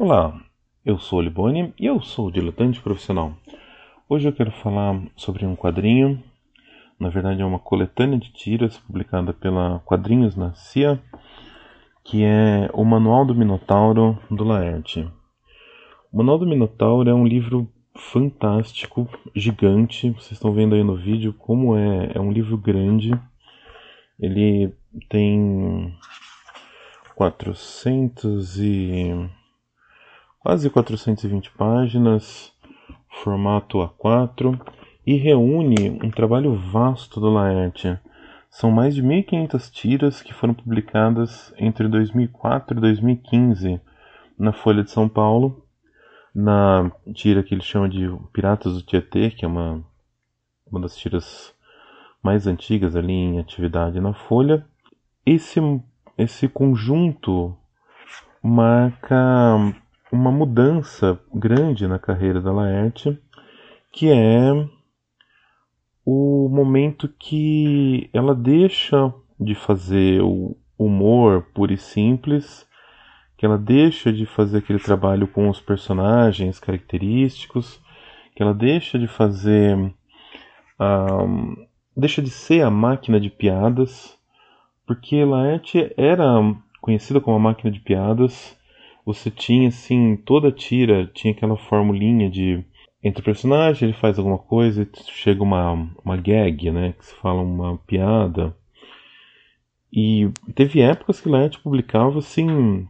Olá, eu sou o Liboni e eu sou o diletante profissional. Hoje eu quero falar sobre um quadrinho, na verdade é uma coletânea de tiras publicada pela Quadrinhos na CIA, que é o Manual do Minotauro do Laerte. O Manual do Minotauro é um livro fantástico, gigante. Vocês estão vendo aí no vídeo como é, é um livro grande. Ele tem 400 e quase 420 páginas, formato A4, e reúne um trabalho vasto do Laerte. São mais de 1.500 tiras que foram publicadas entre 2004 e 2015 na Folha de São Paulo, na tira que ele chama de Piratas do Tietê, que é uma, uma das tiras mais antigas ali em atividade na Folha. Esse, esse conjunto marca uma mudança grande na carreira da Laerte, que é o momento que ela deixa de fazer o humor puro e simples, que ela deixa de fazer aquele trabalho com os personagens característicos, que ela deixa de fazer. Deixa de ser a máquina de piadas, porque Laerte era conhecida como a máquina de piadas você tinha assim, toda tira tinha aquela formulinha de entre o personagem, ele faz alguma coisa e chega uma, uma gag, né, que se fala uma piada. E teve épocas que Laerte publicava assim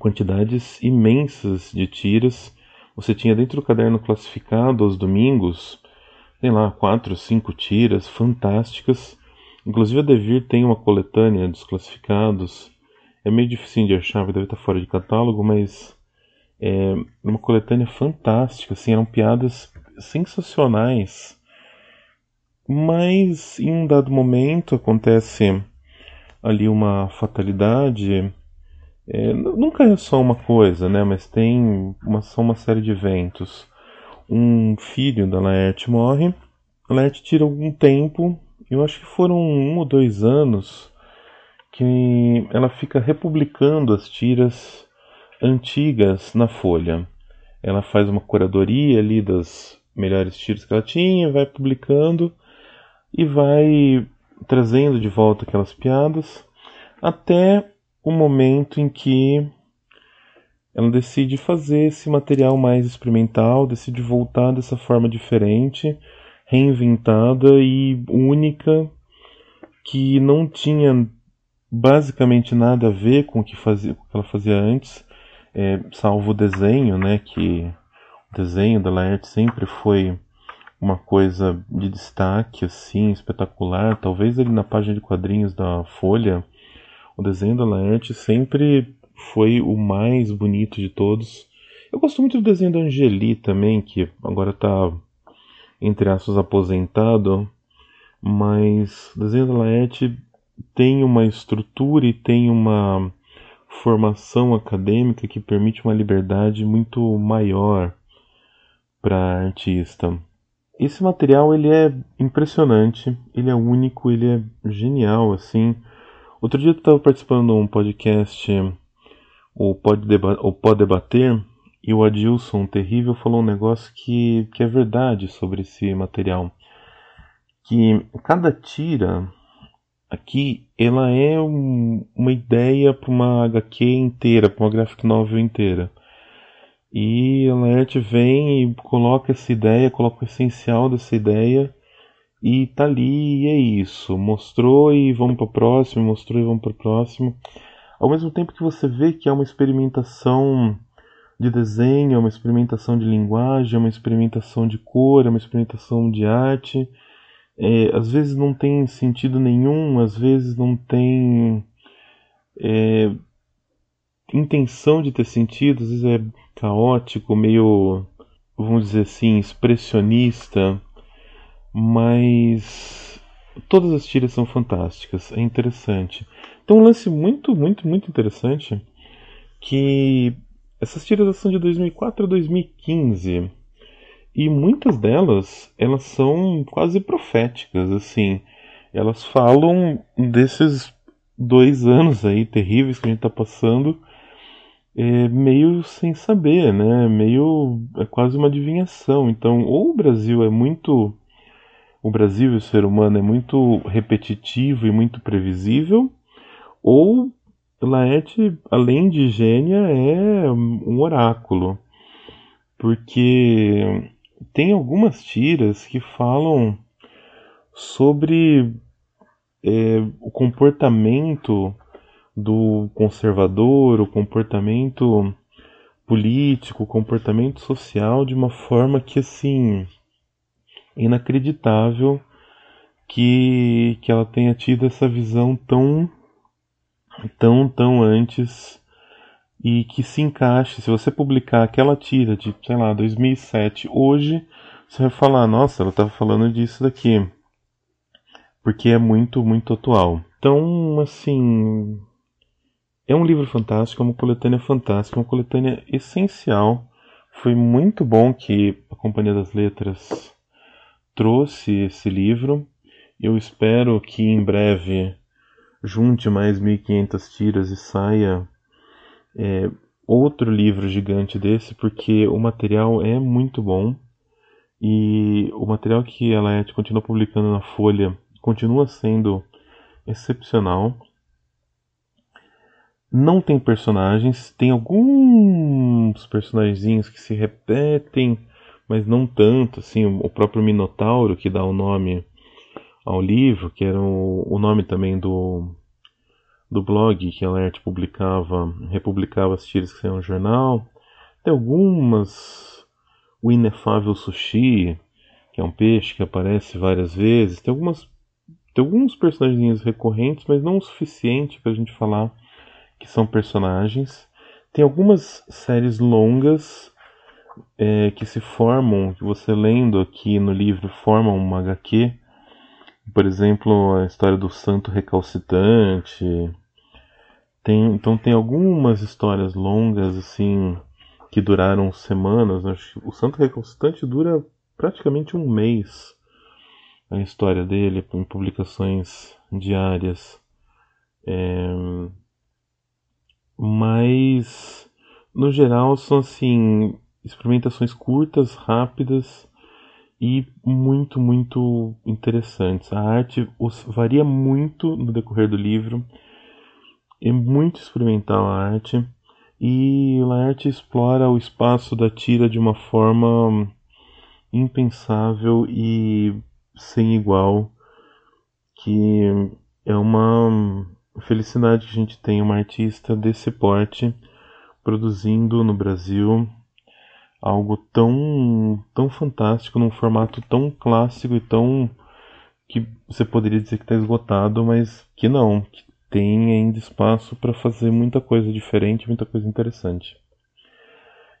quantidades imensas de tiras. Você tinha dentro do caderno classificado aos domingos, sei lá, quatro, cinco tiras fantásticas. Inclusive a Devir tem uma coletânea dos classificados é meio difícil de achar, deve estar fora de catálogo, mas é uma coletânea fantástica, assim, eram piadas sensacionais. Mas em um dado momento acontece ali uma fatalidade. É, nunca é só uma coisa, né? Mas tem uma, só uma série de eventos. Um filho da Laerte morre. A Laerte tira algum tempo, eu acho que foram um ou dois anos, que ela fica republicando as tiras antigas na Folha. Ela faz uma curadoria ali das melhores tiras que ela tinha, vai publicando e vai trazendo de volta aquelas piadas até o momento em que ela decide fazer esse material mais experimental, decide voltar dessa forma diferente, reinventada e única, que não tinha basicamente nada a ver com o que, fazia, com o que ela fazia antes, é, salvo o desenho, né, que o desenho da Laerte sempre foi uma coisa de destaque, assim, espetacular. Talvez ali na página de quadrinhos da Folha, o desenho da Laerte sempre foi o mais bonito de todos. Eu gosto muito do desenho da Angeli também, que agora está, entre aspas, aposentado. Mas o desenho da Laerte tem uma estrutura e tem uma formação acadêmica que permite uma liberdade muito maior para artista. Esse material ele é impressionante, ele é único, ele é genial assim. Outro dia eu estava participando de um podcast, o Pode, Deba o Pode Debater, e o Adilson Terrível falou um negócio que, que é verdade sobre esse material. Que cada tira Aqui ela é um, uma ideia para uma HQ inteira, para uma graphic novel inteira. E a Laerte vem e coloca essa ideia, coloca o essencial dessa ideia e tá ali e é isso. Mostrou e vamos para o próximo, mostrou e vamos para o próximo. Ao mesmo tempo que você vê que é uma experimentação de desenho, é uma experimentação de linguagem, é uma experimentação de cor, é uma experimentação de arte é, às vezes não tem sentido nenhum, às vezes não tem é, intenção de ter sentido, às vezes é caótico, meio, vamos dizer assim, expressionista, mas todas as tiras são fantásticas, é interessante. Então um lance muito, muito, muito interessante que essas tiras são de 2004 a 2015. E muitas delas, elas são quase proféticas, assim. Elas falam desses dois anos aí terríveis que a gente está passando. é meio sem saber, né? Meio é quase uma adivinhação. Então, ou o Brasil é muito o Brasil e o ser humano é muito repetitivo e muito previsível, ou Laerte, além de gênia, é um oráculo. Porque tem algumas tiras que falam sobre é, o comportamento do conservador, o comportamento político, o comportamento social de uma forma que assim inacreditável que, que ela tenha tido essa visão tão tão tão antes e que se encaixe. Se você publicar aquela tira de, sei lá, 2007 hoje, você vai falar, nossa, ela estava falando disso daqui. Porque é muito, muito atual. Então, assim, é um livro fantástico, é uma coletânea fantástica, uma coletânea essencial. Foi muito bom que a Companhia das Letras trouxe esse livro. Eu espero que em breve junte mais 1.500 tiras e saia é, outro livro gigante desse, porque o material é muito bom e o material que a Laerte continua publicando na Folha continua sendo excepcional. Não tem personagens, tem alguns personagens que se repetem, mas não tanto, assim, o próprio Minotauro que dá o nome ao livro, que era o nome também do do blog que a Laerte publicava, republicava as tiras que saíam no jornal. Tem algumas. O inefável sushi, que é um peixe que aparece várias vezes. Tem algumas. Tem alguns personagens recorrentes, mas não o suficiente para a gente falar que são personagens. Tem algumas séries longas é, que se formam, que você lendo aqui no livro formam uma HQ por exemplo, a história do santo recalcitrante. Tem, então tem algumas histórias longas assim que duraram semanas. O santo recalcitrante dura praticamente um mês a história dele em publicações diárias. É... Mas no geral são assim experimentações curtas, rápidas e muito, muito interessantes. A arte varia muito no decorrer do livro, é muito experimental a arte, e a arte explora o espaço da tira de uma forma impensável e sem igual, que é uma felicidade que a gente tem uma artista desse porte produzindo no Brasil algo tão tão fantástico num formato tão clássico e tão que você poderia dizer que está esgotado, mas que não, que tem ainda espaço para fazer muita coisa diferente, muita coisa interessante.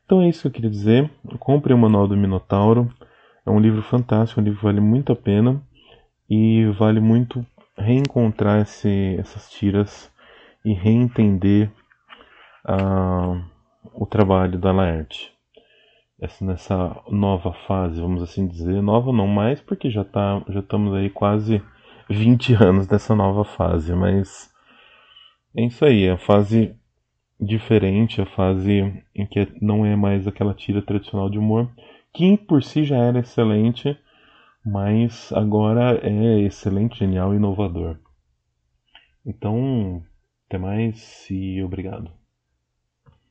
Então é isso que eu queria dizer. Compre o Manual do Minotauro. É um livro fantástico, um livro que vale muito a pena e vale muito reencontrar esse, essas tiras e reentender uh, o trabalho da Laerte essa, nessa nova fase, vamos assim dizer. Nova não mais, porque já, tá, já estamos aí quase 20 anos dessa nova fase, mas é isso aí, é a fase diferente, a fase em que não é mais aquela tira tradicional de humor, que por si já era excelente, mas agora é excelente, genial e inovador. Então, até mais e obrigado.